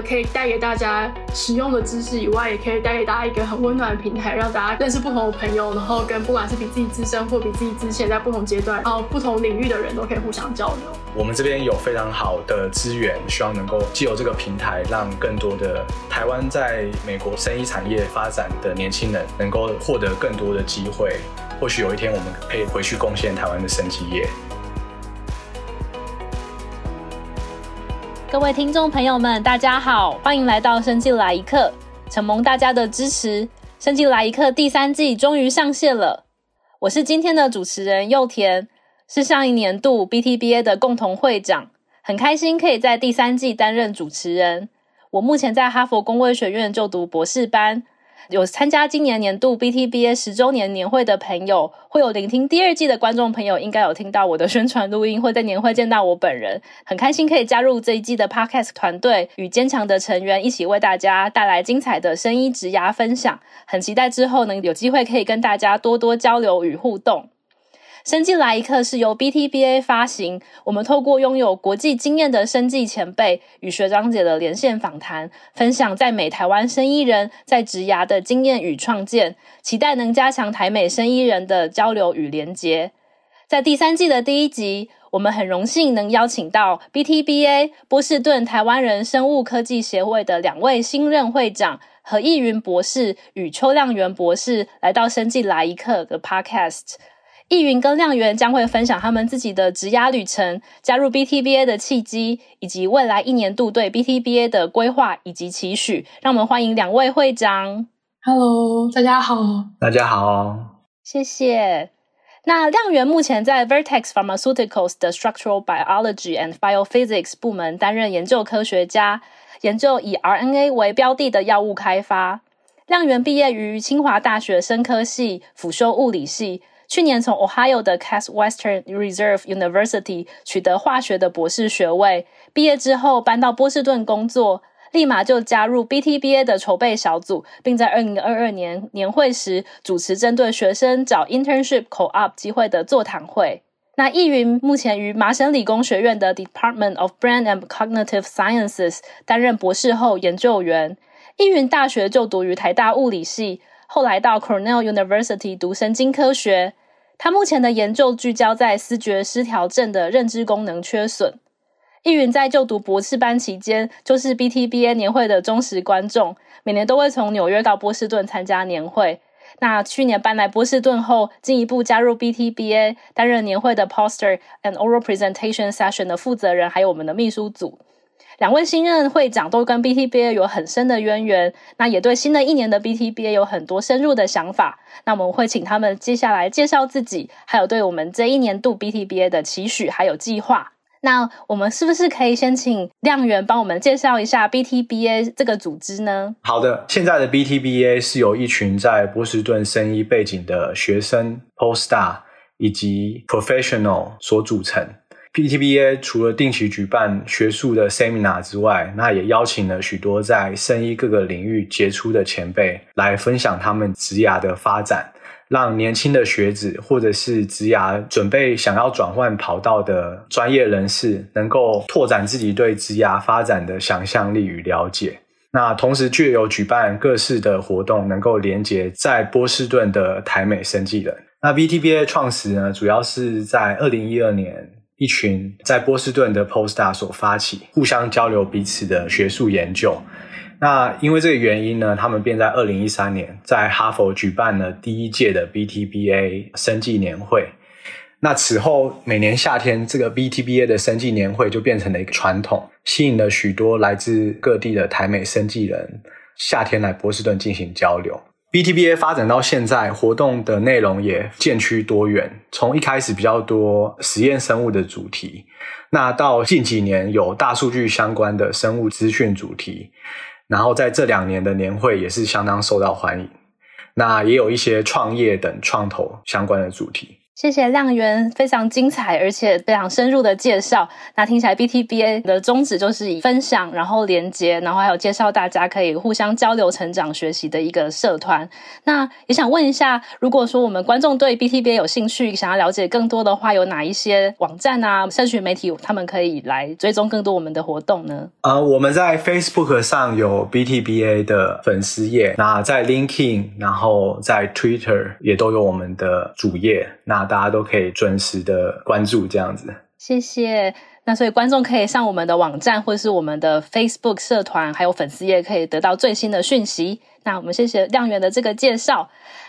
了可以带给大家实用的知识以外，也可以带给大家一个很温暖的平台，让大家认识不同的朋友，然后跟不管是比自己资深或比自己之前在不同阶段，然后不同领域的人都可以互相交流。我们这边有非常好的资源，希望能够借由这个平台，让更多的台湾在美国生意产业发展的年轻人能够获得更多的机会。或许有一天，我们可以回去贡献台湾的生技业。各位听众朋友们，大家好，欢迎来到《生计来一课》，承蒙大家的支持，《生计来一课》第三季终于上线了。我是今天的主持人幼田，是上一年度 BTBA 的共同会长，很开心可以在第三季担任主持人。我目前在哈佛工位学院就读博士班。有参加今年年度 BTBA 十周年年会的朋友，会有聆听第二季的观众朋友，应该有听到我的宣传录音，会在年会见到我本人。很开心可以加入这一季的 Podcast 团队，与坚强的成员一起为大家带来精彩的声音职涯分享。很期待之后能有机会可以跟大家多多交流与互动。生技来一课是由 BTBA 发行，我们透过拥有国际经验的生技前辈与学长姐的连线访谈，分享在美台湾生医人在职涯的经验与创建，期待能加强台美生医人的交流与连结。在第三季的第一集，我们很荣幸能邀请到 BTBA 波士顿台湾人生物科技协会的两位新任会长何翊筠博士与邱亮元博士来到生技来一课的 Podcast。翊筠跟亮源将会分享他们自己的职涯旅程、加入 BTBA 的契机，以及未来一年度对 BTBA 的规划以及期许。让我们欢迎两位会长。Hello，大家好。大家好。谢谢。那亮源目前在 Vertex Pharmaceuticals 的 Structural Biology and Biophysics 部门担任研究科学家，研究以 RNA 为标的的药物开发。亮源毕业于清华大学生科系，辅修物理系。去年从 Ohio 的 Case Western Reserve University 取得化学的博士学位，毕业之后搬到波士顿工作，立马就加入 BTBA 的筹备小组，并在二零二二年年会时主持针对学生找 internship co-op 机会的座谈会。那易云目前于麻省理工学院的 Department of Brain and Cognitive Sciences 担任博士后研究员。易云大学就读于台大物理系，后来到 Cornell University 读神经科学。他目前的研究聚焦在思觉失调症的认知功能缺损。易云在就读博士班期间，就是 BTBA 年会的忠实观众，每年都会从纽约到波士顿参加年会。那去年搬来波士顿后，进一步加入 BTBA，担任年会的 Poster and Oral Presentation Session 的负责人，还有我们的秘书组。两位新任会长都跟 BTBA 有很深的渊源，那也对新的一年的 BTBA 有很多深入的想法。那我们会请他们接下来介绍自己，还有对我们这一年度 BTBA 的期许还有计划。那我们是不是可以先请亮源帮我们介绍一下 BTBA 这个组织呢？好的，现在的 BTBA 是由一群在波士顿生医背景的学生、Postdoc 以及 Professional 所组成。BTBA 除了定期举办学术的 Seminar 之外，那也邀请了许多在生医各个领域杰出的前辈来分享他们职涯的发展，让年轻的学子或者是职涯准备想要转换跑道的专业人士，能够拓展自己对职涯发展的想象力与了解。那同时，具有举办各式的活动，能够连接在波士顿的台美生技人。那 BTBA 创始呢，主要是在二零一二年。一群在波士顿的 Postdoc 所发起，互相交流彼此的学术研究。那因为这个原因呢，他们便在二零一三年在哈佛举办了第一届的 BTBA 生计年会。那此后每年夏天，这个 BTBA 的生计年会就变成了一个传统，吸引了许多来自各地的台美生计人夏天来波士顿进行交流。BTBA 发展到现在，活动的内容也渐趋多元。从一开始比较多实验生物的主题，那到近几年有大数据相关的生物资讯主题，然后在这两年的年会也是相当受到欢迎。那也有一些创业等创投相关的主题。谢谢亮源非常精彩而且非常深入的介绍。那听起来 BTBA 的宗旨就是以分享，然后连接，然后还有介绍大家可以互相交流、成长、学习的一个社团。那也想问一下，如果说我们观众对 BTBA 有兴趣，想要了解更多的话，有哪一些网站啊、社群媒体，他们可以来追踪更多我们的活动呢？呃，我们在 Facebook 上有 BTBA 的粉丝页，那在 LinkedIn，然后在 Twitter 也都有我们的主页。那大家都可以准时的关注这样子，谢谢。那所以观众可以上我们的网站或是我们的 Facebook 社团，还有粉丝页，可以得到最新的讯息。那我们谢谢亮源的这个介绍。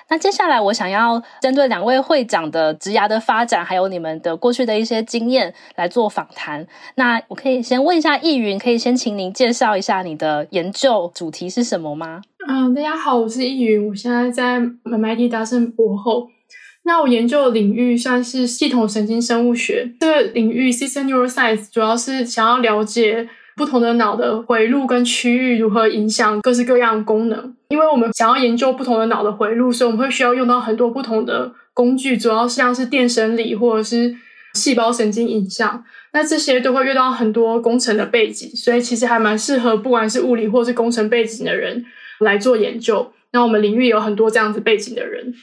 那接下来我想要针对两位会长的职涯的发展，还有你们的过去的一些经验来做访谈。那我可以先问一下易云，可以先请您介绍一下你的研究主题是什么吗？嗯，大家好，我是易云，我现在在 MIT 达胜博后。那我研究的领域算是系统神经生物学，这个领域 System Neuroscience 主要是想要了解不同的脑的回路跟区域如何影响各式各样的功能。因为我们想要研究不同的脑的回路，所以我们会需要用到很多不同的工具，主要是像是电生理或者是细胞神经影像。那这些都会遇到很多工程的背景，所以其实还蛮适合不管是物理或是工程背景的人来做研究。那我们领域有很多这样子背景的人。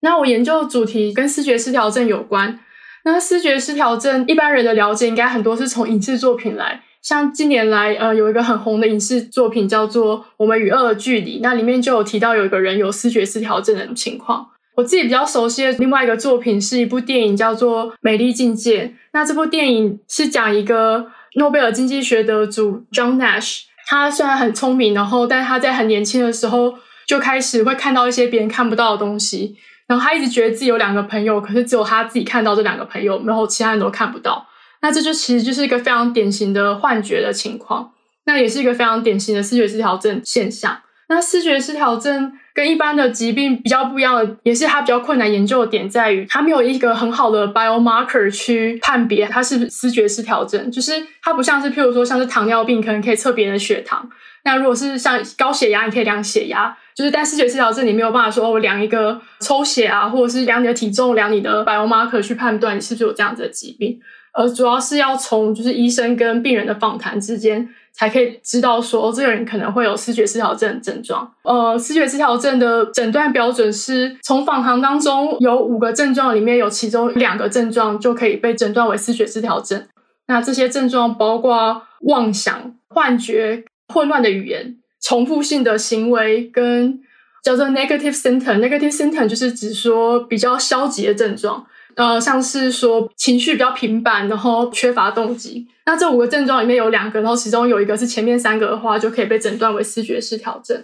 那我研究的主题跟思觉失调症有关。那思觉失调症一般人的了解应该很多是从影视作品来，像近年来呃有一个很红的影视作品叫做《我们与恶的距离》，那里面就有提到有一个人有思觉失调症的情况。我自己比较熟悉的另外一个作品是一部电影叫做《美丽境界》。那这部电影是讲一个诺贝尔经济学得主 John Nash，他虽然很聪明，然后但他在很年轻的时候就开始会看到一些别人看不到的东西。然后他一直觉得自己有两个朋友，可是只有他自己看到这两个朋友，然后其他人都看不到。那这就其实就是一个非常典型的幻觉的情况，那也是一个非常典型的视觉失调症现象。那视觉失调症跟一般的疾病比较不一样的，也是它比较困难研究的点在于，它没有一个很好的 biomarker 去判别它是不是思觉失调症，就是它不像是譬如说像是糖尿病，可能可以测别人的血糖。那如果是像高血压，你可以量血压。就是但思觉失调症，你没有办法说我量一个抽血啊，或者是量你的体重、量你的 biomarker 去判断你是不是有这样子的疾病，而主要是要从就是医生跟病人的访谈之间，才可以知道说这个人可能会有思觉失调症的症状。呃，思觉失调症的诊断标准是从访谈当中有五个症状里面有其中两个症状就可以被诊断为思觉失调症。那这些症状包括妄想、幻觉、混乱的语言。重复性的行为跟叫做 negative symptom，negative symptom 就是指说比较消极的症状，呃，像是说情绪比较平板，然后缺乏动机。那这五个症状里面有两个，然后其中有一个是前面三个的话，就可以被诊断为视觉失调症。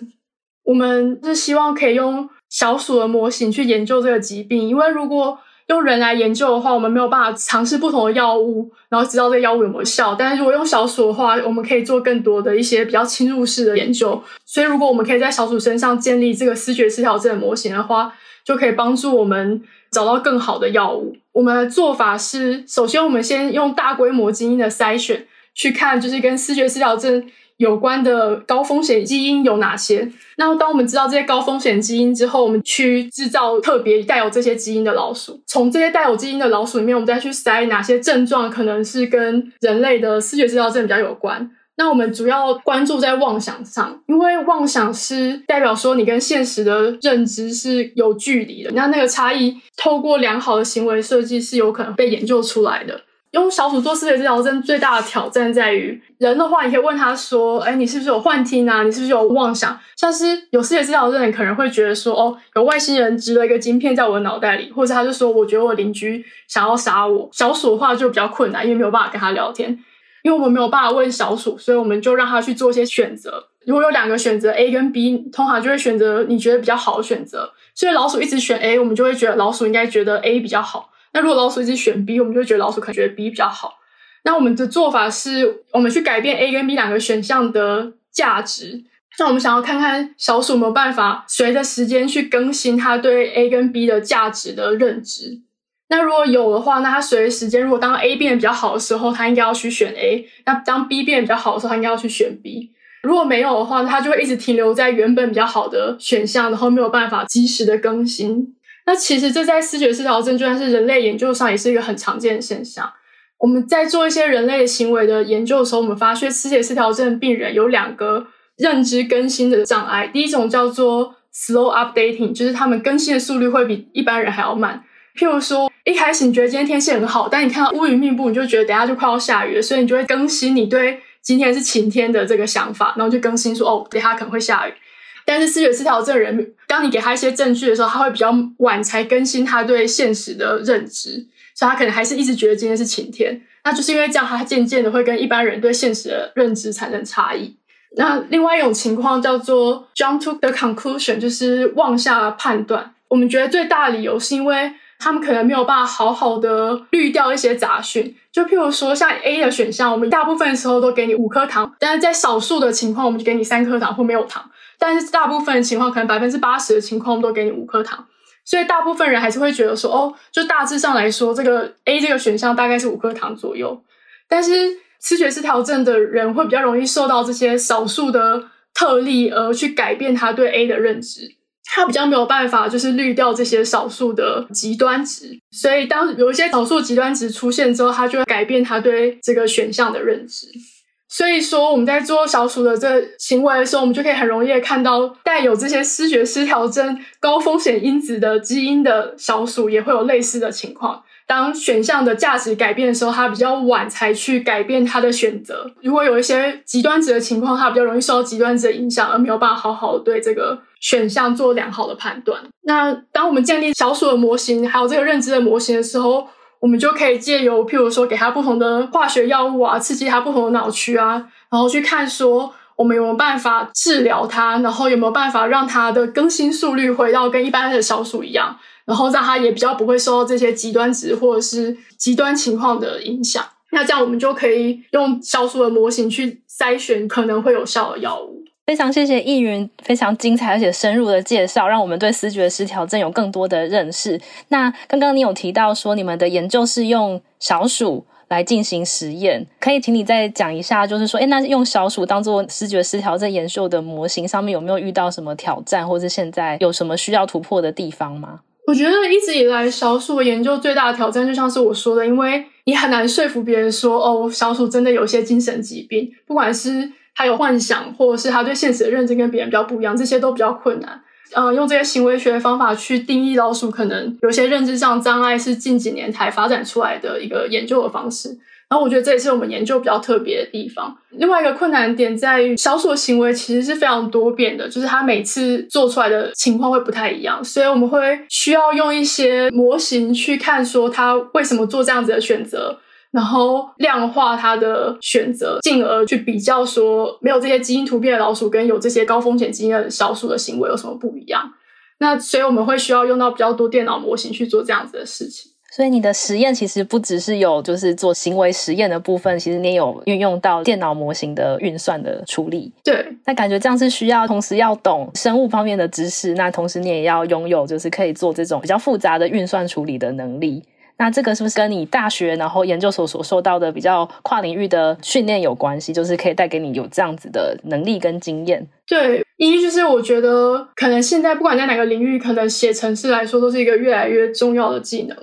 我们是希望可以用小鼠的模型去研究这个疾病，因为如果用人来研究的话，我们没有办法尝试不同的药物，然后知道这个药物有没有效。但是如果用小鼠的话，我们可以做更多的一些比较侵入式的研究。所以，如果我们可以在小鼠身上建立这个视觉失调症模型的话，就可以帮助我们找到更好的药物。我们的做法是，首先我们先用大规模基因的筛选去看，就是跟视觉失调症。有关的高风险基因有哪些？那当我们知道这些高风险基因之后，我们去制造特别带有这些基因的老鼠。从这些带有基因的老鼠里面，我们再去筛哪些症状可能是跟人类的视觉失调症比较有关。那我们主要关注在妄想上，因为妄想是代表说你跟现实的认知是有距离的。那那个差异，透过良好的行为设计是有可能被研究出来的。用小鼠做思觉治疗症最大的挑战在于，人的话，你可以问他说：“哎，你是不是有幻听啊？你是不是有妄想？像是有思觉治疗症的人可能会觉得说，哦，有外星人植了一个晶片在我的脑袋里，或者他就说，我觉得我邻居想要杀我。小鼠的话就比较困难，因为没有办法跟他聊天，因为我们没有办法问小鼠，所以我们就让他去做一些选择。如果有两个选择 A 跟 B，通常就会选择你觉得比较好的选择。所以老鼠一直选 A，我们就会觉得老鼠应该觉得 A 比较好。”那如果老鼠一直选 B，我们就会觉得老鼠可能觉得 B 比较好。那我们的做法是，我们去改变 A 跟 B 两个选项的价值。那我们想要看看小鼠有没有办法随着时间去更新它对 A 跟 B 的价值的认知。那如果有的话，那它随着时间，如果当 A 变得比较好的时候，它应该要去选 A；那当 B 变得比较好的时候，它应该要去选 B。如果没有的话，它就会一直停留在原本比较好的选项，然后没有办法及时的更新。那其实这在思觉失调症，就算是人类研究上，也是一个很常见的现象。我们在做一些人类行为的研究的时候，我们发现思觉失调症病人有两个认知更新的障碍。第一种叫做 slow updating，就是他们更新的速率会比一般人还要慢。譬如说，一开始你觉得今天天气很好，但你看到乌云密布，你就觉得等下就快要下雨了，所以你就会更新你对今天是晴天的这个想法，然后就更新说哦，等下可能会下雨。但是视觉失调症人，当你给他一些证据的时候，他会比较晚才更新他对现实的认知，所以他可能还是一直觉得今天是晴天。那就是因为这样，他渐渐的会跟一般人对现实的认知产生差异。那另外一种情况叫做 jump to the conclusion，就是妄下判断。我们觉得最大的理由是因为。他们可能没有办法好好的滤掉一些杂讯，就譬如说像 A 的选项，我们大部分时候都给你五颗糖，但是在少数的情况，我们就给你三颗糖或没有糖。但是大部分情况，可能百分之八十的情况，都给你五颗糖。所以大部分人还是会觉得说，哦，就大致上来说，这个 A 这个选项大概是五颗糖左右。但是思觉失调症的人会比较容易受到这些少数的特例而去改变他对 A 的认知。他比较没有办法，就是滤掉这些少数的极端值，所以当有一些少数极端值出现之后，他就会改变他对这个选项的认知。所以说，我们在做小鼠的这行为的时候，我们就可以很容易看到带有这些思觉失调症高风险因子的基因的小鼠也会有类似的情况。当选项的价值改变的时候，它比较晚才去改变它的选择。如果有一些极端值的情况，它比较容易受到极端值的影响，而没有办法好好对这个选项做良好的判断。那当我们建立小鼠的模型，还有这个认知的模型的时候，我们就可以借由譬如说给它不同的化学药物啊，刺激它不同的脑区啊，然后去看说我们有没有办法治疗它，然后有没有办法让它的更新速率回到跟一般的小鼠一样。然后让它也比较不会受到这些极端值或者是极端情况的影响。那这样我们就可以用小鼠的模型去筛选可能会有效的药物。非常谢谢易云非常精彩而且深入的介绍，让我们对思觉失调症有更多的认识。那刚刚你有提到说你们的研究是用小鼠来进行实验，可以请你再讲一下，就是说，诶，那用小鼠当做思觉失调症研究的模型上面有没有遇到什么挑战，或是现在有什么需要突破的地方吗？我觉得一直以来小鼠研究最大的挑战，就像是我说的，因为你很难说服别人说，哦，小鼠真的有些精神疾病，不管是他有幻想，或者是他对现实的认知跟别人比较不一样，这些都比较困难。嗯、用这些行为学的方法去定义老鼠可能有些认知上障碍，是近几年才发展出来的一个研究的方式。然后我觉得这也是我们研究比较特别的地方。另外一个困难点在于，小鼠的行为其实是非常多变的，就是它每次做出来的情况会不太一样，所以我们会需要用一些模型去看说它为什么做这样子的选择，然后量化它的选择，进而去比较说没有这些基因突变的老鼠跟有这些高风险基因的小鼠的行为有什么不一样。那所以我们会需要用到比较多电脑模型去做这样子的事情。所以你的实验其实不只是有就是做行为实验的部分，其实你也有运用到电脑模型的运算的处理。对，那感觉这样是需要同时要懂生物方面的知识，那同时你也要拥有就是可以做这种比较复杂的运算处理的能力。那这个是不是跟你大学然后研究所所受到的比较跨领域的训练有关系？就是可以带给你有这样子的能力跟经验？对，一就是我觉得可能现在不管在哪个领域，可能写程式来说都是一个越来越重要的技能。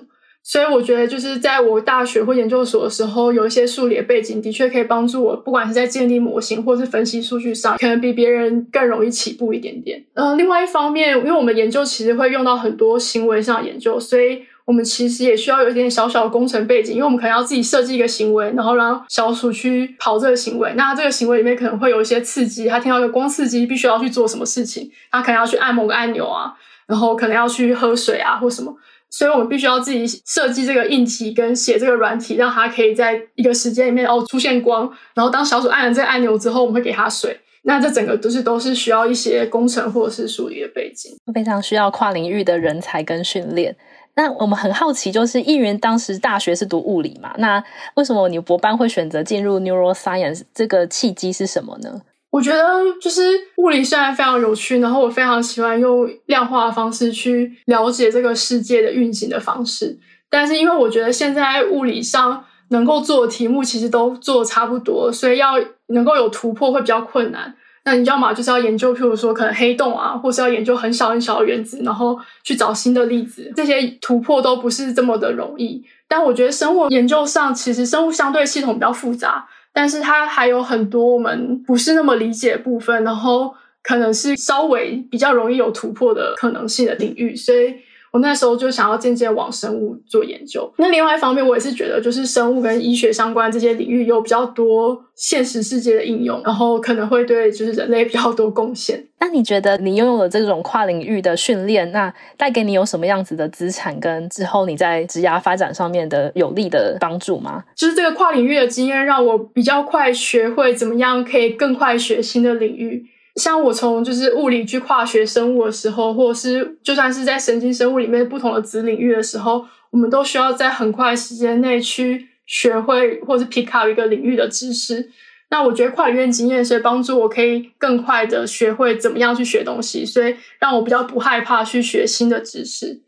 所以我觉得，就是在我大学或研究所的时候，有一些数理的背景，的确可以帮助我，不管是在建立模型或是分析数据上，可能比别人更容易起步一点点。嗯，另外一方面，因为我们研究其实会用到很多行为上的研究，所以我们其实也需要有一点小小的工程背景，因为我们可能要自己设计一个行为，然后让小鼠去跑这个行为。那这个行为里面可能会有一些刺激，它听到一个光刺激，必须要去做什么事情，它可能要去按某个按钮啊，然后可能要去喝水啊，或什么。所以我们必须要自己设计这个硬体跟写这个软体，让它可以在一个时间里面哦出现光，然后当小鼠按了这个按钮之后，我们会给它水。那这整个都是都是需要一些工程或者是数理的背景，非常需要跨领域的人才跟训练。那我们很好奇，就是议员当时大学是读物理嘛？那为什么你博班会选择进入 neuroscience？这个契机是什么呢？我觉得就是物理虽然非常有趣，然后我非常喜欢用量化的方式去了解这个世界的运行的方式，但是因为我觉得现在物理上能够做的题目其实都做得差不多，所以要能够有突破会比较困难。那你要么就是要研究，譬如说可能黑洞啊，或是要研究很小很小的原子，然后去找新的粒子，这些突破都不是这么的容易。但我觉得生物研究上，其实生物相对系统比较复杂，但是它还有很多我们不是那么理解的部分，然后可能是稍微比较容易有突破的可能性的领域，所以。我那时候就想要渐渐往生物做研究。那另外一方面，我也是觉得，就是生物跟医学相关这些领域有比较多现实世界的应用，然后可能会对就是人类比较多贡献。那你觉得你拥有了这种跨领域的训练，那带给你有什么样子的资产，跟之后你在职涯发展上面的有利的帮助吗？就是这个跨领域的经验，让我比较快学会怎么样可以更快学新的领域。像我从就是物理去跨学生物的时候，或者是就算是在神经生物里面不同的子领域的时候，我们都需要在很快时间内去学会或是 pick up 一个领域的知识。那我觉得跨领域经验，所以帮助我可以更快的学会怎么样去学东西，所以让我比较不害怕去学新的知识。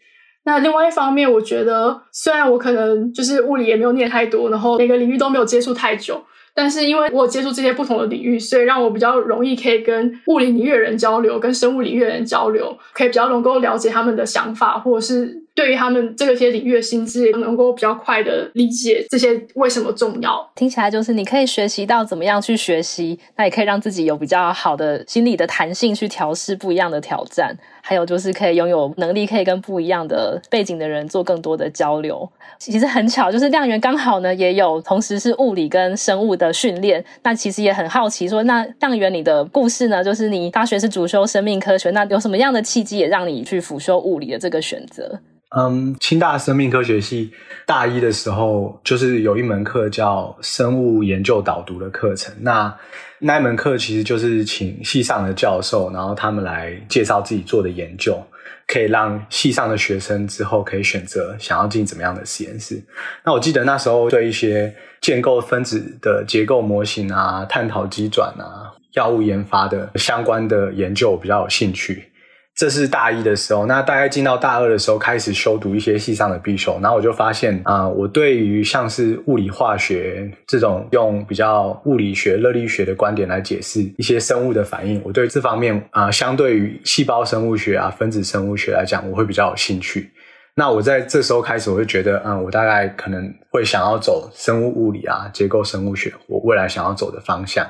那另外一方面，我觉得虽然我可能就是物理也没有念太多，然后每个领域都没有接触太久。但是因为我接触这些不同的领域，所以让我比较容易可以跟物理领域的人交流，跟生物领域的人交流，可以比较能够了解他们的想法，或者是对于他们这个些领域的心智，也能够比较快的理解这些为什么重要。听起来就是你可以学习到怎么样去学习，那也可以让自己有比较好的心理的弹性去调试不一样的挑战。还有就是可以拥有能力，可以跟不一样的背景的人做更多的交流。其实很巧，就是亮源刚好呢也有同时是物理跟生物的训练。那其实也很好奇说，那亮源你的故事呢，就是你大学是主修生命科学，那有什么样的契机也让你去辅修物理的这个选择？嗯，清大生命科学系大一的时候，就是有一门课叫生物研究导读的课程。那那一门课其实就是请系上的教授，然后他们来介绍自己做的研究，可以让系上的学生之后可以选择想要进怎么样的实验室。那我记得那时候对一些建构分子的结构模型啊、探讨机转啊、药物研发的相关的研究比较有兴趣。这是大一的时候，那大概进到大二的时候，开始修读一些系上的必修，然后我就发现啊、我对于像是物理化学这种用比较物理学、热力学的观点来解释一些生物的反应，我对这方面啊、相对于细胞生物学啊、分子生物学来讲，我会比较有兴趣。那我在这时候开始，我就觉得，嗯，我大概可能会想要走生物物理啊、结构生物学，我未来想要走的方向。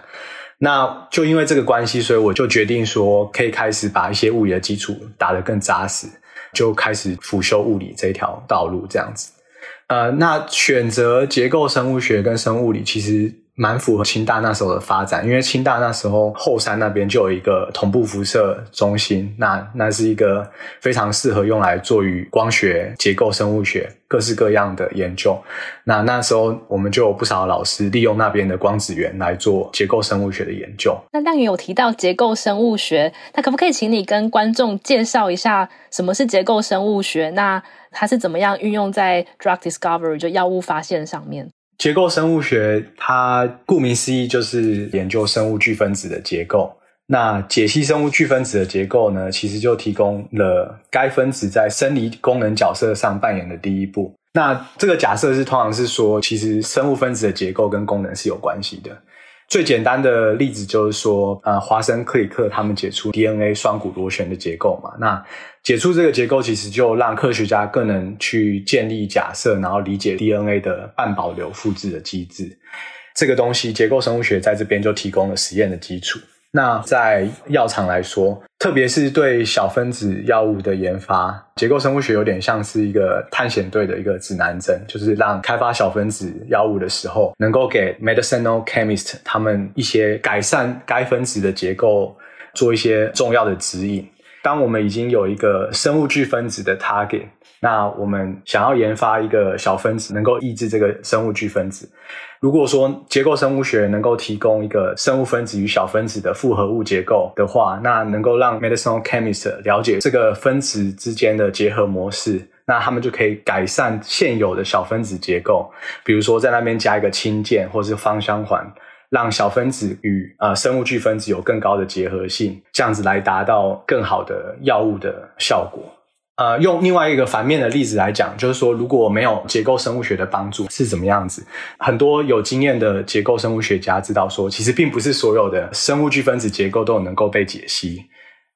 那就因为这个关系，所以我就决定说，可以开始把一些物理的基础打得更扎实，就开始辅修物理这一条道路这样子。呃，那选择结构生物学跟生物理，其实。蛮符合清大那时候的发展，因为清大那时候后山那边就有一个同步辐射中心，那那是一个非常适合用来做与光学、结构生物学各式各样的研究。那那时候我们就有不少老师利用那边的光子源来做结构生物学的研究。那亮元有提到结构生物学，那可不可以请你跟观众介绍一下什么是结构生物学？那它是怎么样运用在 drug discovery 就药物发现上面？结构生物学，它顾名思义就是研究生物聚分子的结构。那解析生物聚分子的结构呢，其实就提供了该分子在生理功能角色上扮演的第一步。那这个假设是通常是说，其实生物分子的结构跟功能是有关系的。最简单的例子就是说，呃，华生、克里克他们解出 DNA 双股螺旋的结构嘛。那解出这个结构，其实就让科学家更能去建立假设，然后理解 DNA 的半保留复制的机制。这个东西，结构生物学在这边就提供了实验的基础。那在药厂来说，特别是对小分子药物的研发，结构生物学有点像是一个探险队的一个指南针，就是让开发小分子药物的时候，能够给 medicinal chemist 他们一些改善该分子的结构，做一些重要的指引。当我们已经有一个生物巨分子的 target，那我们想要研发一个小分子，能够抑制这个生物巨分子。如果说结构生物学能够提供一个生物分子与小分子的复合物结构的话，那能够让 medicinal chemist 了解这个分子之间的结合模式，那他们就可以改善现有的小分子结构，比如说在那边加一个氢键或是芳香环。让小分子与呃生物巨分子有更高的结合性，这样子来达到更好的药物的效果。呃，用另外一个反面的例子来讲，就是说，如果没有结构生物学的帮助，是怎么样子？很多有经验的结构生物学家知道说，其实并不是所有的生物聚分子结构都能够被解析。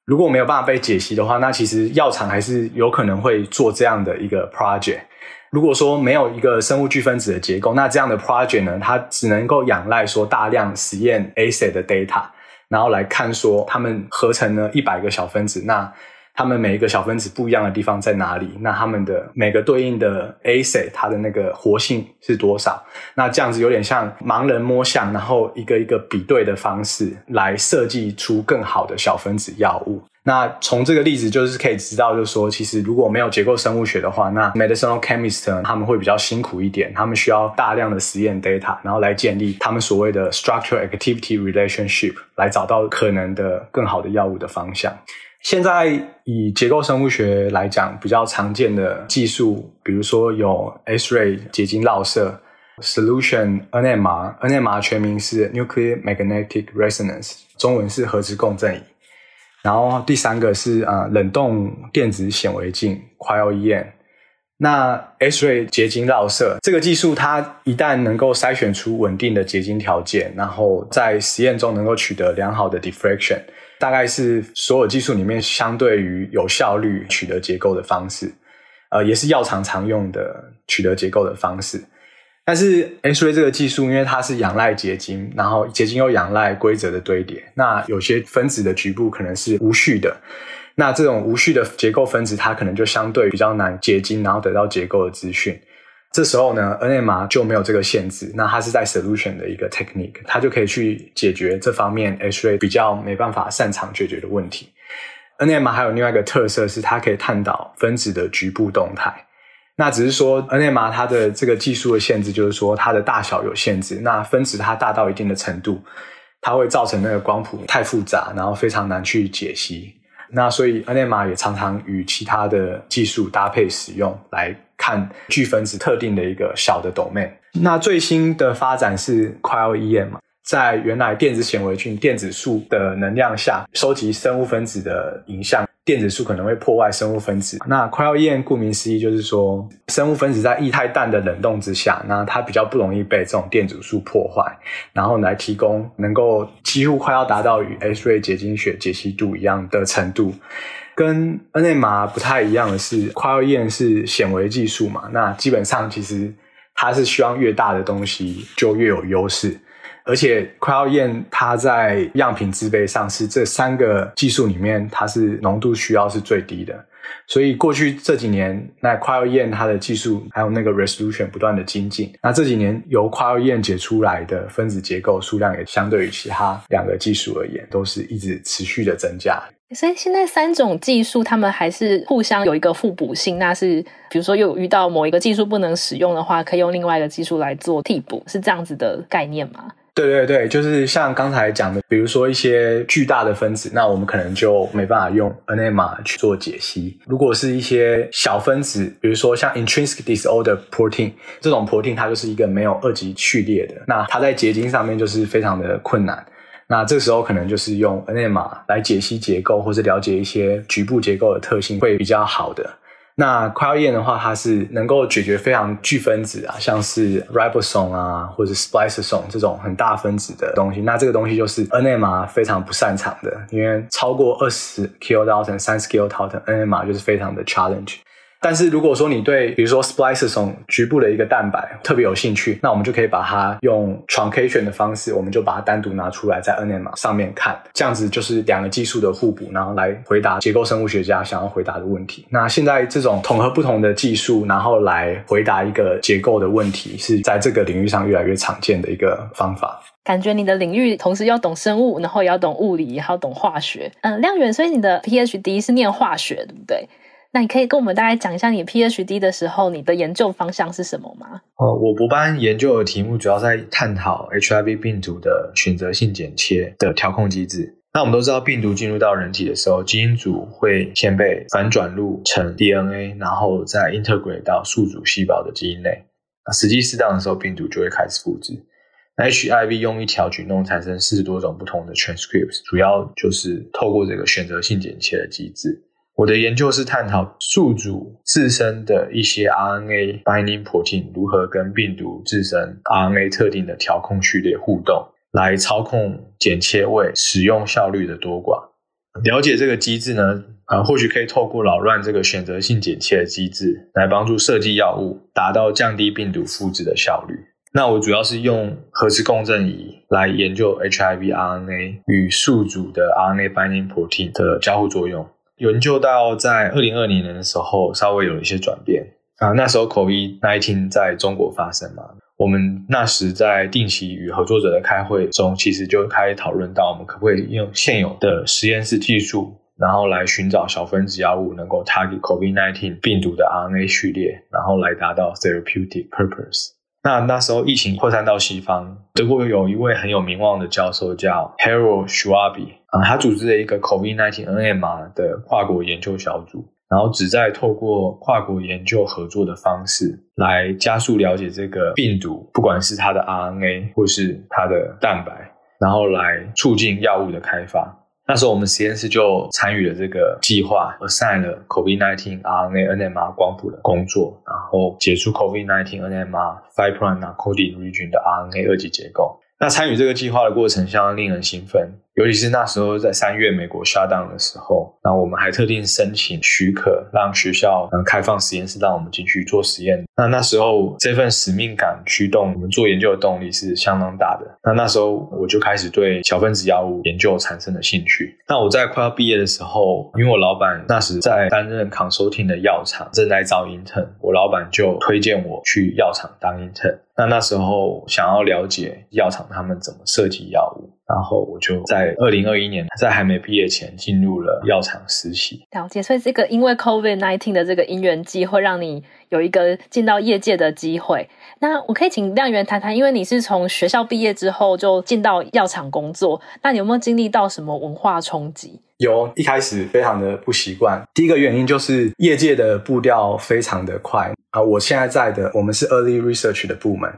如果没有办法被解析的话，那其实药厂还是有可能会做这样的一个 project。如果说没有一个生物聚分子的结构，那这样的 project 呢，它只能够仰赖说大量实验 assay 的 data，然后来看说它们合成了一百个小分子，那。他们每一个小分子不一样的地方在哪里？那他们的每个对应的 a s e 它的那个活性是多少？那这样子有点像盲人摸象，然后一个一个比对的方式来设计出更好的小分子药物。那从这个例子就是可以知道，就是说，其实如果没有结构生物学的话，那 medicinal chemist 呢，他们会比较辛苦一点，他们需要大量的实验 data，然后来建立他们所谓的 structure activity relationship，来找到可能的更好的药物的方向。现在以结构生物学来讲，比较常见的技术，比如说有 X-ray 结晶绕射、Solution NMR，NMR 全名是 Nuclear Magnetic Resonance，中文是核磁共振仪。然后第三个是啊、呃、冷冻电子显微镜 Cryo-EM。那 X-ray 结晶绕射这个技术，它一旦能够筛选出稳定的结晶条件，然后在实验中能够取得良好的 diffraction。大概是所有技术里面相对于有效率取得结构的方式，呃，也是药厂常用的取得结构的方式。但是 X-ray 这个技术，因为它是仰赖结晶，然后结晶又仰赖规则的堆叠，那有些分子的局部可能是无序的，那这种无序的结构分子，它可能就相对比较难结晶，然后得到结构的资讯。这时候呢，NMR 就没有这个限制，那它是在 solution 的一个 technique，它就可以去解决这方面 X-ray 比较没办法擅长解决的问题。NMR 还有另外一个特色是，它可以探讨分子的局部动态。那只是说 NMR 它的这个技术的限制，就是说它的大小有限制。那分子它大到一定的程度，它会造成那个光谱太复杂，然后非常难去解析。那所以 NMR 也常常与其他的技术搭配使用，来看聚分子特定的一个小的 domain。那最新的发展是 Cryo-EM，在原来电子显微镜电子束的能量下，收集生物分子的影像。电子束可能会破坏生物分子。那 cryo- 电顾名思义就是说，生物分子在液态氮的冷冻之下，那它比较不容易被这种电子束破坏，然后来提供能够几乎快要达到与 X-ray 结晶学解析度一样的程度。跟 NMR 不太一样的是 cryo- 电是显微技术嘛，那基本上其实它是希望越大的东西就越有优势。而且 Cryo-EM 它在样品制备上是这三个技术里面，它是浓度需要是最低的。所以过去这几年，那 Cryo-EM 它的技术还有那个 resolution 不断的精进。那这几年由 Cryo-EM 解出来的分子结构数量也相对于其他两个技术而言，都是一直持续的增加。所以现在三种技术，它们还是互相有一个互补性。那是比如说，又有遇到某一个技术不能使用的话，可以用另外一个技术来做替补，是这样子的概念吗？对对对，就是像刚才讲的，比如说一些巨大的分子，那我们可能就没办法用 NMR 去做解析。如果是一些小分子，比如说像 intrinsic disorder protein 这种 protein，它就是一个没有二级序列的，那它在结晶上面就是非常的困难。那这时候可能就是用 NMR 来解析结构，或是了解一些局部结构的特性会比较好的。那 Cryo-EM 的话，它是能够解决非常巨分子啊，像是 ribosome 啊，或者 spliceosome 这种很大分子的东西。那这个东西就是 NMR 非常不擅长的，因为超过二十 kilodalton、三十 kilodalton，NMR 就是非常的 challenge。但是如果说你对比如说 spliceosome 局部的一个蛋白特别有兴趣，那我们就可以把它用 truncation 的方式，我们就把它单独拿出来在 NMR 上面看，这样子就是两个技术的互补，然后来回答结构生物学家想要回答的问题。那现在这种统合不同的技术，然后来回答一个结构的问题，是在这个领域上越来越常见的一个方法。感觉你的领域同时要懂生物，然后也要懂物理，还要懂化学。嗯，亮远，所以你的 PhD 是念化学，对不对？那你可以跟我们大概讲一下你 PhD 的时候，你的研究方向是什么吗？哦，我博班研究的题目主要在探讨 HIV 病毒的选择性剪切的调控机制。那我们都知道，病毒进入到人体的时候，基因组会先被反转录成 DNA，然后再 integrate 到宿主细胞的基因内。那时机适当的时候，病毒就会开始复制。HIV 用一条菌弄产生四十多种不同的 transcripts，主要就是透过这个选择性剪切的机制。我的研究是探讨宿主自身的一些 RNA binding protein 如何跟病毒自身 RNA 特定的调控序列互动，来操控剪切位使用效率的多寡。了解这个机制呢，啊，或许可以透过扰乱这个选择性剪切的机制，来帮助设计药物，达到降低病毒复制的效率。那我主要是用核磁共振仪来研究 HIV RNA 与宿主的 RNA binding protein 的交互作用，研究到在二零二零年的时候，稍微有一些转变啊。那时候 COVID-19 在中国发生嘛，我们那时在定期与合作者的开会中，其实就开始讨论到，我们可不可以用现有的实验室技术。然后来寻找小分子药物能够 target COVID-19 病毒的 RNA 序列，然后来达到 therapeutic purpose。那那时候疫情扩散到西方，德国有一位很有名望的教授叫 Harold Schwabe 啊，他组织了一个 COVID-19 NMR 的跨国研究小组，然后旨在透过跨国研究合作的方式来加速了解这个病毒，不管是它的 RNA 或是它的蛋白，然后来促进药物的开发。那时候我们实验室就参与了这个计划，assign 了 COVID-19 RNA NMR 光谱的工作，然后解出 COVID-19 NMR five prime non-coding region 的 RNA 二级结构。那参与这个计划的过程相当令人兴奋，尤其是那时候在三月美国 shutdown 的时候，那我们还特定申请许可，让学校能开放实验室，让我们进去做实验。那那时候这份使命感驱动我们做研究的动力是相当大的。那那时候我就开始对小分子药物研究产生了兴趣。那我在快要毕业的时候，因为我老板那时在担任 consulting 的药厂正在招 intern，我老板就推荐我去药厂当 intern。那那时候想要了解药厂他们怎么设计药物，然后我就在二零二一年在还没毕业前进入了药厂实习。了解，所以这个因为 COVID nineteen 的这个因缘机会，让你有一个进到业界的机会。那我可以请亮源谈谈，因为你是从学校毕业之后就进到药厂工作，那你有没有经历到什么文化冲击？有，一开始非常的不习惯。第一个原因就是业界的步调非常的快啊！我现在在的，我们是 Early Research 的部门。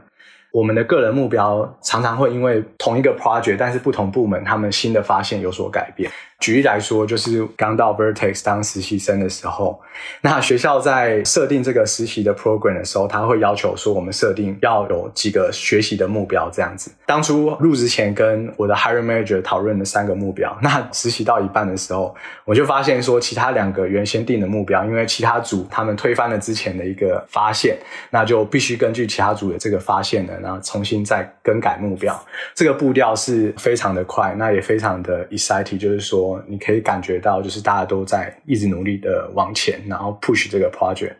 我们的个人目标常常会因为同一个 project，但是不同部门他们新的发现有所改变。举例来说，就是刚到 Vertex 当实习生的时候，那学校在设定这个实习的 program 的时候，他会要求说我们设定要有几个学习的目标这样子。当初入职前跟我的 hiring manager 讨论了三个目标，那实习到一半的时候，我就发现说其他两个原先定的目标，因为其他组他们推翻了之前的一个发现，那就必须根据其他组的这个发现呢，然后重新再更改目标。这个步调是非常的快，那也非常的 exciting，就是说。你可以感觉到，就是大家都在一直努力的往前，然后 push 这个 project。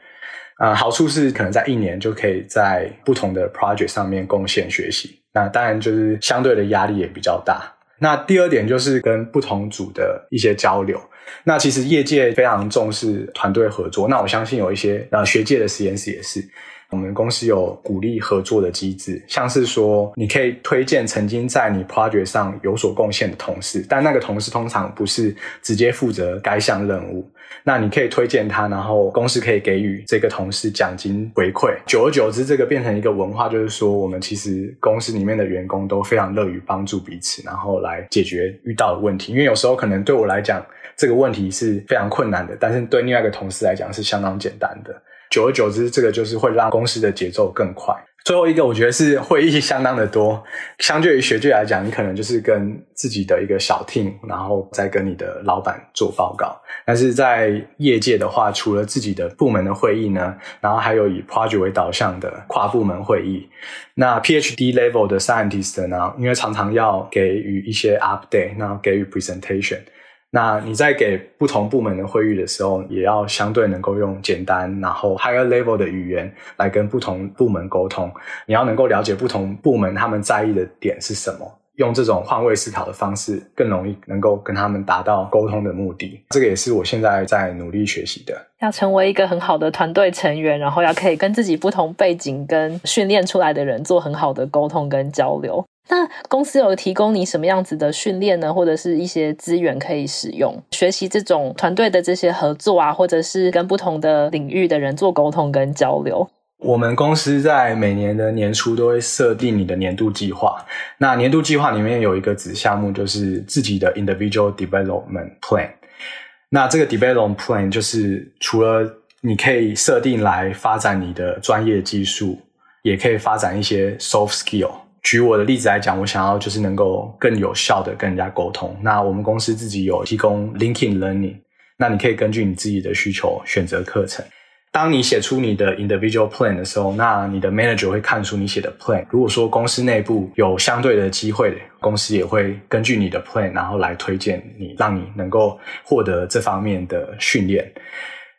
呃，好处是可能在一年就可以在不同的 project 上面贡献学习。那当然就是相对的压力也比较大。那第二点就是跟不同组的一些交流。那其实业界非常重视团队合作。那我相信有一些呃学界的实验室也是。我们公司有鼓励合作的机制，像是说，你可以推荐曾经在你 project 上有所贡献的同事，但那个同事通常不是直接负责该项任务，那你可以推荐他，然后公司可以给予这个同事奖金回馈。久而久之，这个变成一个文化，就是说，我们其实公司里面的员工都非常乐于帮助彼此，然后来解决遇到的问题。因为有时候可能对我来讲，这个问题是非常困难的，但是对另外一个同事来讲是相当简单的。久而久之，这个就是会让公司的节奏更快。最后一个，我觉得是会议相当的多。相对于学界来讲，你可能就是跟自己的一个小 team，然后再跟你的老板做报告。但是在业界的话，除了自己的部门的会议呢，然后还有以 project 为导向的跨部门会议。那 PhD level 的 scientist 呢，因为常常要给予一些 update，那给予 presentation。那你在给不同部门的会议的时候，也要相对能够用简单然后 higher level 的语言来跟不同部门沟通。你要能够了解不同部门他们在意的点是什么，用这种换位思考的方式，更容易能够跟他们达到沟通的目的。这个也是我现在在努力学习的。要成为一个很好的团队成员，然后要可以跟自己不同背景跟训练出来的人做很好的沟通跟交流。那公司有提供你什么样子的训练呢？或者是一些资源可以使用，学习这种团队的这些合作啊，或者是跟不同的领域的人做沟通跟交流？我们公司在每年的年初都会设定你的年度计划。那年度计划里面有一个子项目，就是自己的 individual development plan。那这个 development plan 就是除了你可以设定来发展你的专业技术，也可以发展一些 soft skill。举我的例子来讲，我想要就是能够更有效的跟人家沟通。那我们公司自己有提供 LinkedIn Learning，那你可以根据你自己的需求选择课程。当你写出你的 individual plan 的时候，那你的 manager 会看出你写的 plan。如果说公司内部有相对的机会，公司也会根据你的 plan，然后来推荐你，让你能够获得这方面的训练。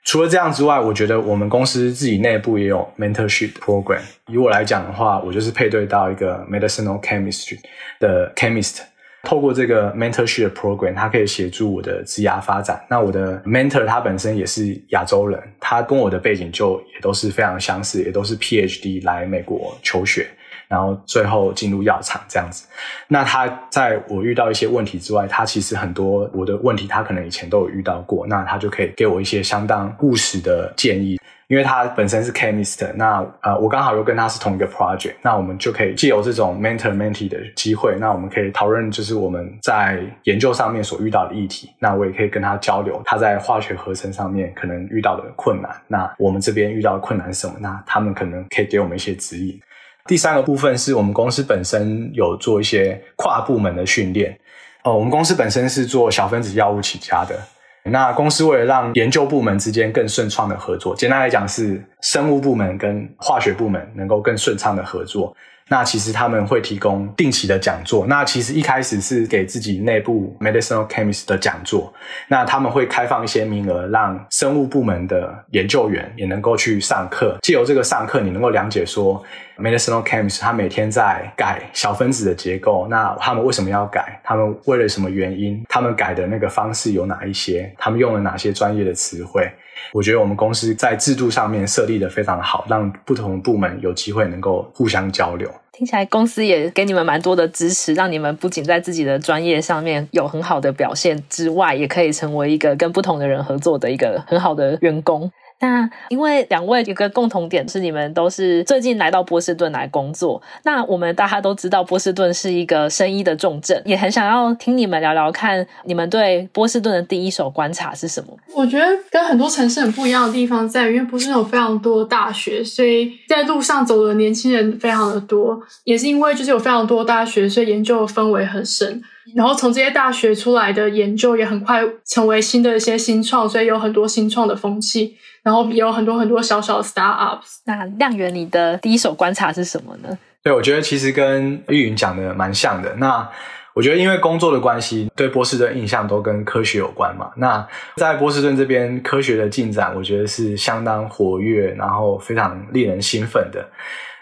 除了这样之外，我觉得我们公司自己内部也有 mentorship program。以我来讲的话，我就是配对到一个 medicinal chemistry 的 chemist。透过这个 mentorship program，他可以协助我的职涯发展。那我的 mentor 他本身也是亚洲人，他跟我的背景就也都是非常相似，也都是 PhD 来美国求学，然后最后进入药厂这样子。那他在我遇到一些问题之外，他其实很多我的问题他可能以前都有遇到过，那他就可以给我一些相当务实的建议。因为他本身是 chemist，那呃，我刚好又跟他是同一个 project，那我们就可以借由这种 mentor-mentee 的机会，那我们可以讨论就是我们在研究上面所遇到的议题，那我也可以跟他交流他在化学合成上面可能遇到的困难，那我们这边遇到的困难是什么？那他们可能可以给我们一些指引。第三个部分是我们公司本身有做一些跨部门的训练，哦，我们公司本身是做小分子药物起家的。那公司为了让研究部门之间更顺畅的合作，简单来讲是生物部门跟化学部门能够更顺畅的合作。那其实他们会提供定期的讲座。那其实一开始是给自己内部 medicinal chemist 的讲座。那他们会开放一些名额，让生物部门的研究员也能够去上课。借由这个上课，你能够了解说。Medicinal chemist，他每天在改小分子的结构。那他们为什么要改？他们为了什么原因？他们改的那个方式有哪一些？他们用了哪些专业的词汇？我觉得我们公司在制度上面设立的非常好，让不同的部门有机会能够互相交流。听起来公司也给你们蛮多的支持，让你们不仅在自己的专业上面有很好的表现之外，也可以成为一个跟不同的人合作的一个很好的员工。那因为两位有个共同点是，你们都是最近来到波士顿来工作。那我们大家都知道，波士顿是一个生医的重镇，也很想要听你们聊聊看，你们对波士顿的第一手观察是什么？我觉得跟很多城市很不一样的地方在于，因为波士顿有非常多大学，所以在路上走的年轻人非常的多。也是因为就是有非常多大学，所以研究的氛围很深。然后从这些大学出来的研究也很快成为新的一些新创，所以有很多新创的风气。然后也有很多很多小小的 startups。那亮元，你的第一手观察是什么呢？对，我觉得其实跟玉云讲的蛮像的。那我觉得因为工作的关系，对波士顿印象都跟科学有关嘛。那在波士顿这边，科学的进展，我觉得是相当活跃，然后非常令人兴奋的。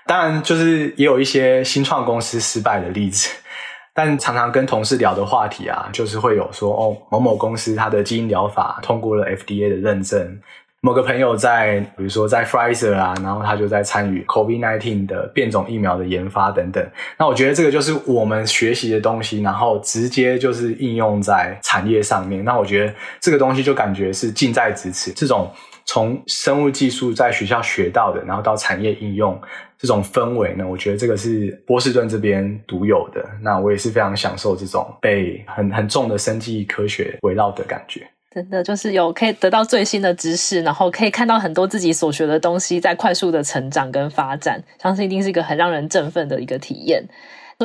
当然，就是也有一些新创公司失败的例子。但常常跟同事聊的话题啊，就是会有说哦，某某公司它的基因疗法通过了 FDA 的认证。某个朋友在，比如说在 Pfizer 啊，然后他就在参与 COVID-19 的变种疫苗的研发等等。那我觉得这个就是我们学习的东西，然后直接就是应用在产业上面。那我觉得这个东西就感觉是近在咫尺。这种从生物技术在学校学到的，然后到产业应用这种氛围呢，我觉得这个是波士顿这边独有的。那我也是非常享受这种被很很重的生技科学围绕的感觉。真的就是有可以得到最新的知识，然后可以看到很多自己所学的东西在快速的成长跟发展，相信一定是一个很让人振奋的一个体验。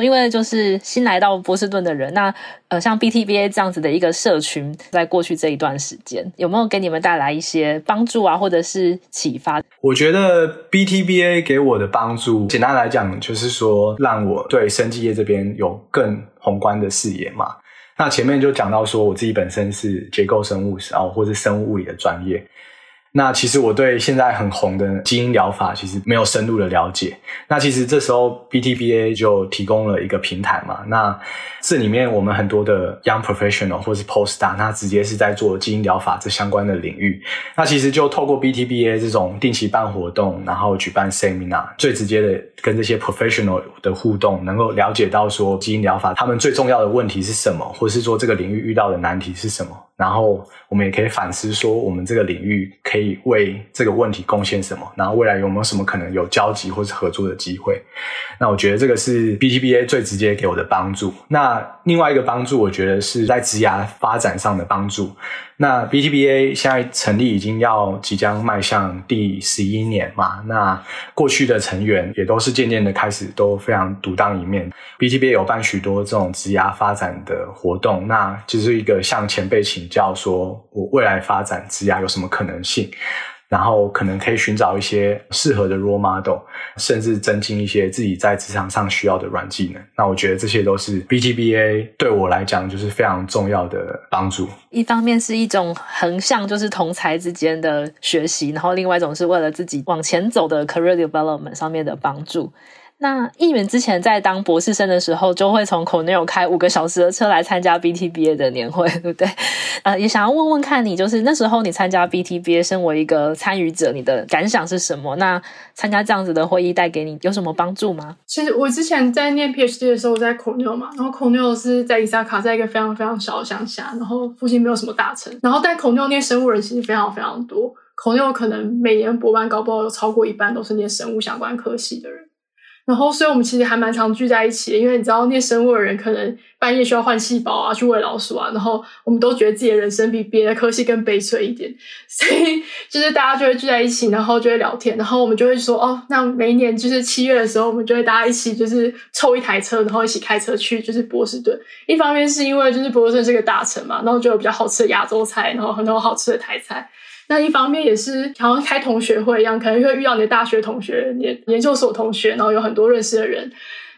因为就是新来到波士顿的人，那呃像 BTBA 这样子的一个社群，在过去这一段时间，有没有给你们带来一些帮助啊，或者是启发？我觉得 BTBA 给我的帮助，简单来讲就是说，让我对生技业这边有更宏观的视野嘛。那前面就讲到说，我自己本身是结构生物啊，或是生物物理的专业。那其实我对现在很红的基因疗法其实没有深入的了解。那其实这时候 BTBA 就提供了一个平台嘛。那这里面我们很多的 young professional 或是 postdoc，那直接是在做基因疗法这相关的领域。那其实就透过 BTBA 这种定期办活动，然后举办 seminar，最直接的跟这些 professional 的互动，能够了解到说基因疗法他们最重要的问题是什么，或是说这个领域遇到的难题是什么。然后我们也可以反思说，我们这个领域可以为这个问题贡献什么，然后未来有没有什么可能有交集或是合作的机会？那我觉得这个是 BTBA 最直接给我的帮助。那另外一个帮助，我觉得是在职涯发展上的帮助。那 BTBA 现在成立已经要即将迈向第十一年嘛，那过去的成员也都是渐渐的开始都非常独当一面。BTBA 有办许多这种职涯发展的活动，那就是一个向前辈请教，说我未来发展职涯有什么可能性。然后可能可以寻找一些适合的 role model，甚至增进一些自己在职场上需要的软技能。那我觉得这些都是 B G B A 对我来讲就是非常重要的帮助。一方面是一种横向，就是同才之间的学习，然后另外一种是为了自己往前走的 career development 上面的帮助。那议员之前在当博士生的时候，就会从 Cornell 开五个小时的车来参加 BTBA 的年会，对不对？呃，也想要问问看你，就是那时候你参加 BTBA，身为一个参与者，你的感想是什么？那参加这样子的会议带给你有什么帮助吗？其实我之前在念 PhD 的时候，在 Cornell 嘛，然后 Cornell 是在伊萨卡，在一个非常非常小的乡下，然后附近没有什么大城，然后在 Cornell 念生物人其实非常非常多，Cornell 可能每年博班高不好有超过一半都是念生物相关科系的人。然后，所以我们其实还蛮常聚在一起的，因为你知道，念生物的人可能半夜需要换细胞啊，去喂老鼠啊。然后，我们都觉得自己的人生比别的科系更悲催一点，所以就是大家就会聚在一起，然后就会聊天。然后我们就会说，哦，那每一年就是七月的时候，我们就会大家一起就是凑一台车，然后一起开车去就是波士顿。一方面是因为就是波士顿是个大城嘛，然后就有比较好吃的亚洲菜，然后很多好吃的台菜。那一方面也是好像开同学会一样，可能会遇到你的大学同学、研研究所同学，然后有很多认识的人，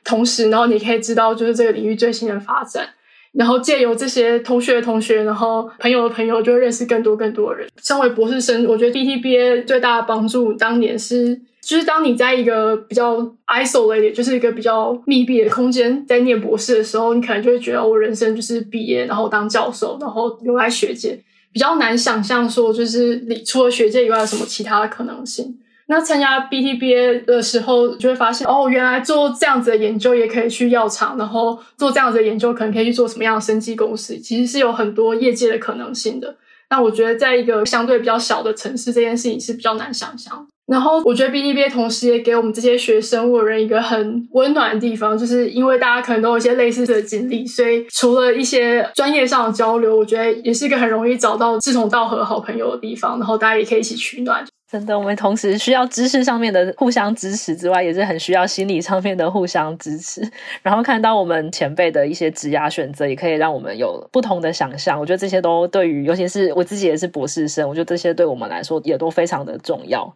同时，然后你可以知道就是这个领域最新的发展，然后借由这些同学的同学，然后朋友的朋友，就会认识更多更多的人。身为博士生，我觉得 BTBA 最大的帮助，当年是就是当你在一个比较 isolated，就是一个比较密闭的空间，在念博士的时候，你可能就会觉得我人生就是毕业，然后当教授，然后留在学界。比较难想象说，就是你除了学界以外有什么其他的可能性。那参加 BTBA 的时候，就会发现哦，原来做这样子的研究也可以去药厂，然后做这样子的研究可能可以去做什么样的生技公司，其实是有很多业界的可能性的。那我觉得，在一个相对比较小的城市，这件事情是比较难想象。然后，我觉得 BDBA 同时也给我们这些学生物人一个很温暖的地方，就是因为大家可能都有一些类似的经历，所以除了一些专业上的交流，我觉得也是一个很容易找到志同道合好朋友的地方。然后大家也可以一起取暖。真的，我们同时需要知识上面的互相支持之外，也是很需要心理上面的互相支持。然后看到我们前辈的一些职涯选择，也可以让我们有不同的想象。我觉得这些都对于，尤其是我自己也是博士生，我觉得这些对我们来说也都非常的重要。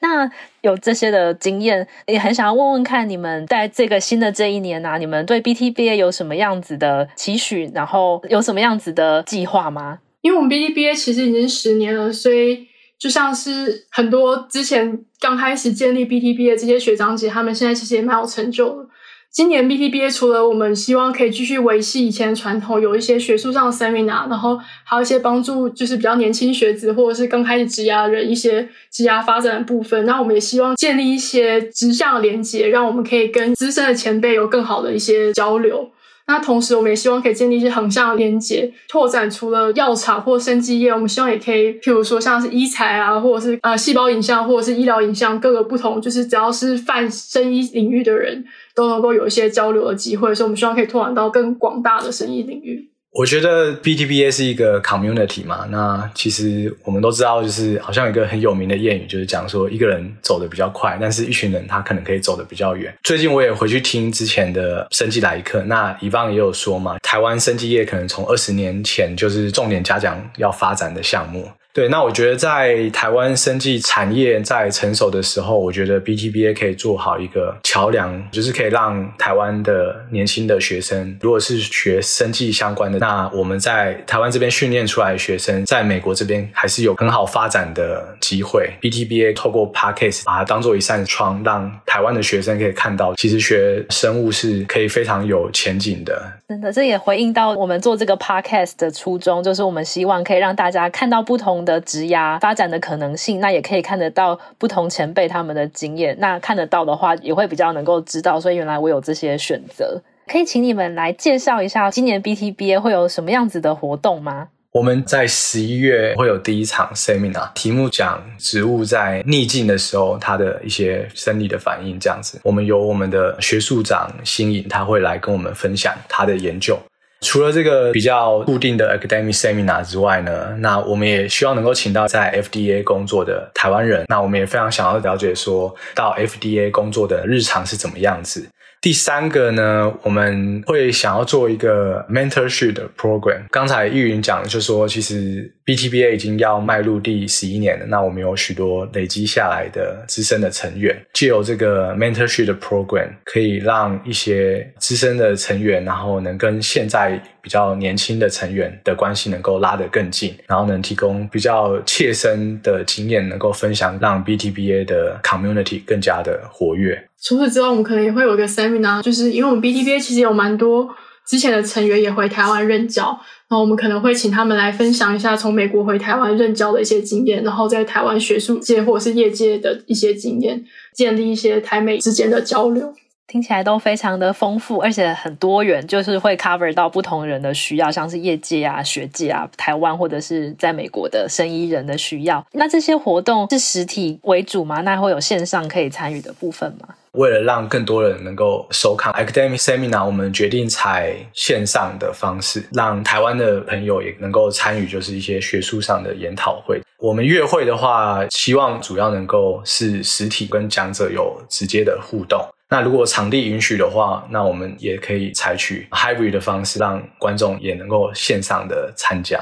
那有这些的经验，也很想要问问看，你们在这个新的这一年啊，你们对 BTBA 有什么样子的期许？然后有什么样子的计划吗？因为我们 BTBA 其实已经十年了，所以。就像是很多之前刚开始建立 BTBA 的这些学长姐，他们现在其实也蛮有成就的。今年 BTBA 除了我们希望可以继续维系以前的传统，有一些学术上的 seminar，然后还有一些帮助，就是比较年轻学子或者是刚开始职涯的人一些职涯发展的部分。那我们也希望建立一些直向的连接，让我们可以跟资深的前辈有更好的一些交流。那同时，我们也希望可以建立一些横向的连接，拓展除了药厂或生技业，我们希望也可以，譬如说像是医材啊，或者是呃细胞影像，或者是医疗影像，各个不同，就是只要是泛生医领域的人都能够有一些交流的机会，所以我们希望可以拓展到更广大的生医领域。我觉得 BTBA 是一个 community 嘛，那其实我们都知道，就是好像有一个很有名的谚语，就是讲说一个人走得比较快，但是一群人他可能可以走得比较远。最近我也回去听之前的生技来客，那以方也有说嘛，台湾生技业可能从二十年前就是重点加奖要发展的项目。对，那我觉得在台湾生技产业在成熟的时候，我觉得 BTBA 可以做好一个桥梁，就是可以让台湾的年轻的学生，如果是学生技相关的，那我们在台湾这边训练出来的学生，在美国这边还是有很好发展的机会。BTBA 透过 Podcast 把它当做一扇窗，让台湾的学生可以看到，其实学生物是可以非常有前景的。真的，这也回应到我们做这个 Podcast 的初衷，就是我们希望可以让大家看到不同的职涯发展的可能性，那也可以看得到不同前辈他们的经验。那看得到的话，也会比较能够知道，所以原来我有这些选择。可以请你们来介绍一下今年 BTBA 会有什么样子的活动吗？我们在十一月会有第一场 Seminar，题目讲植物在逆境的时候它的一些生理的反应，这样子。我们有我们的学术长新颖，他会来跟我们分享他的研究。除了这个比较固定的 academic seminar 之外呢，那我们也希望能够请到在 FDA 工作的台湾人。那我们也非常想要了解说到 FDA 工作的日常是怎么样子。第三个呢，我们会想要做一个 mentorship 的 program。刚才玉云讲的就是说，其实 BTBA 已经要迈入第十一年了。那我们有许多累积下来的资深的成员，借由这个 mentorship 的 program，可以让一些资深的成员，然后能跟现在比较年轻的成员的关系能够拉得更近，然后能提供比较切身的经验，能够分享，让 BTBA 的 community 更加的活跃。除此之外，我们可能也会有一个 seminar，就是因为我们 BTBA 其实有蛮多之前的成员也回台湾任教，然后我们可能会请他们来分享一下从美国回台湾任教的一些经验，然后在台湾学术界或者是业界的一些经验，建立一些台美之间的交流。听起来都非常的丰富，而且很多元，就是会 cover 到不同人的需要，像是业界啊、学界啊、台湾或者是在美国的生意人的需要。那这些活动是实体为主吗？那会有线上可以参与的部分吗？为了让更多人能够收看 academic seminar，我们决定采线上的方式，让台湾的朋友也能够参与，就是一些学术上的研讨会。我们月会的话，希望主要能够是实体跟讲者有直接的互动。那如果场地允许的话，那我们也可以采取 hybrid 的方式，让观众也能够线上的参加。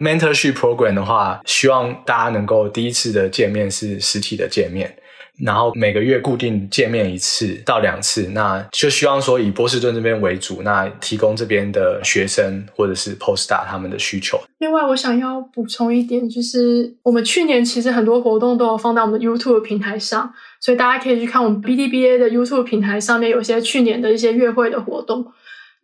Mentorship program 的话，希望大家能够第一次的见面是实体的见面。然后每个月固定见面一次到两次，那就希望说以波士顿这边为主，那提供这边的学生或者是 postdoc 他们的需求。另外，我想要补充一点，就是我们去年其实很多活动都有放在我们 YouTube 平台上，所以大家可以去看我们 BDBA 的 YouTube 平台上面有些去年的一些月会的活动。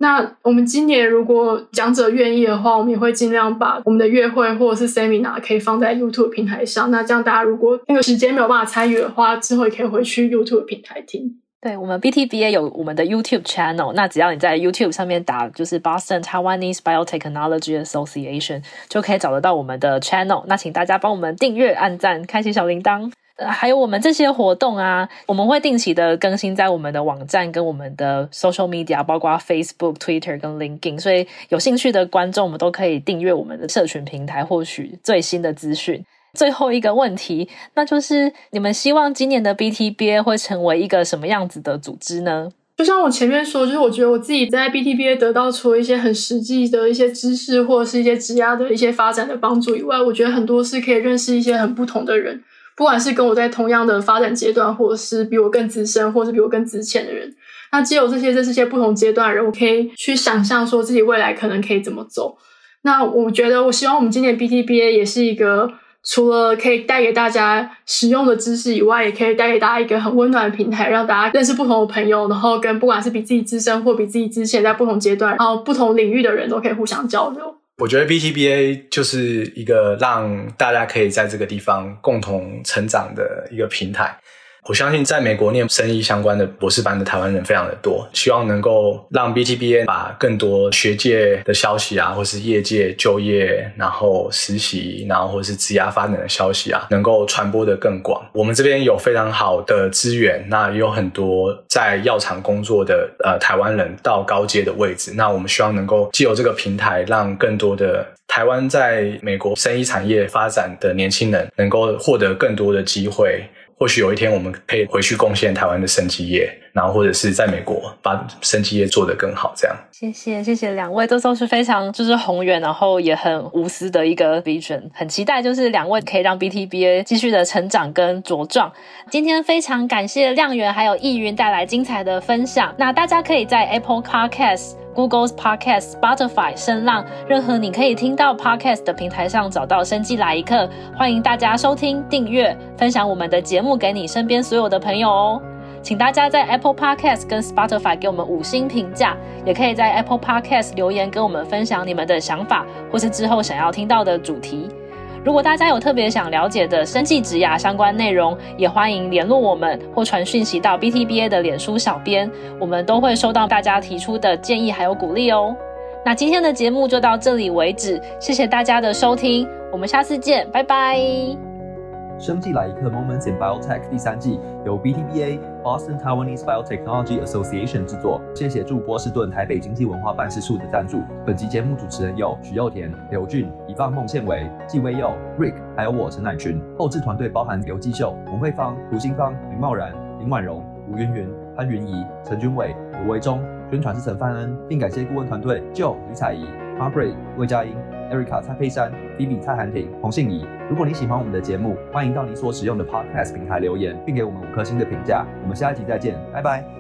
那我们今年如果讲者愿意的话，我们也会尽量把我们的月会或者是 Seminar 可以放在 YouTube 平台上。那这样大家如果那个时间没有办法参与的话，之后也可以回去 YouTube 平台听。对，我们 BTBA 有我们的 YouTube channel，那只要你在 YouTube 上面打就是 Boston Taiwanese Biotechnology Association，就可以找得到我们的 channel。那请大家帮我们订阅、按赞、开启小铃铛。还有我们这些活动啊，我们会定期的更新在我们的网站跟我们的 social media，包括 Facebook、Twitter 跟 LinkedIn，所以有兴趣的观众，我们都可以订阅我们的社群平台，获取最新的资讯。最后一个问题，那就是你们希望今年的 BTBA 会成为一个什么样子的组织呢？就像我前面说，就是我觉得我自己在 BTBA 得到除了一些很实际的一些知识，或者是一些职涯的一些发展的帮助以外，我觉得很多是可以认识一些很不同的人。不管是跟我在同样的发展阶段，或者是比我更资深，或者是比我更资浅的人，那既有这些这这些不同阶段的人，我可以去想象说自己未来可能可以怎么走。那我觉得，我希望我们今年 BTBA 也是一个除了可以带给大家实用的知识以外，也可以带给大家一个很温暖的平台，让大家认识不同的朋友，然后跟不管是比自己资深或比自己资浅，在不同阶段，然后不同领域的人都可以互相交流。我觉得 BTBA 就是一个让大家可以在这个地方共同成长的一个平台。我相信在美国念生医相关的博士班的台湾人非常的多，希望能够让 BTBA 把更多学界的消息啊，或是业界就业，然后实习，然后或是职涯发展的消息啊，能够传播的更广。我们这边有非常好的资源，那也有很多在药厂工作的呃台湾人到高阶的位置。那我们希望能够借由这个平台，让更多的台湾在美国生医产业发展的年轻人，能够获得更多的机会。或许有一天我们可以回去贡献台湾的生技业，然后或者是在美国把生技业做得更好。这样，谢谢谢谢两位，这都是非常就是宏远，然后也很无私的一个 vision，很期待就是两位可以让 BTBA 继续的成长跟茁壮。今天非常感谢亮源还有易云带来精彩的分享。那大家可以在 Apple Podcast。Google's Podcast、Spotify、声浪，任何你可以听到 Podcast 的平台上找到《生技来一刻》，欢迎大家收听、订阅、分享我们的节目给你身边所有的朋友哦。请大家在 Apple Podcast 跟 Spotify 给我们五星评价，也可以在 Apple Podcast 留言跟我们分享你们的想法，或是之后想要听到的主题。如果大家有特别想了解的生技职涯相关内容，也欢迎联络我们或传讯息到 BTBA 的脸书小编，我们都会收到大家提出的建议还有鼓励哦。那今天的节目就到这里为止，谢谢大家的收听，我们下次见，拜拜。生技来一刻 Moments in Biotech 第三季由 BTBA Boston Taiwanese Biotechnology Association 制作，谢谢驻波士顿台北经济文化办事处的赞助。本集节目主持人有许祐田、刘俊、以放孟宪伟、纪威佑、Rick，还有我陈乃群。后制团队包含刘继秀、文慧芳、胡新芳、林茂然、林婉容、吴云云、潘云仪、陈君伟、卢维忠。宣传是陈范恩，并感谢顾问团队 Joe 吕彩仪、Margaret 魏佳音、Erica 蔡佩珊、，Vivi 蔡涵婷、洪信怡。如果你喜欢我们的节目，欢迎到你所使用的 Podcast 平台留言，并给我们五颗星的评价。我们下一集再见，拜拜。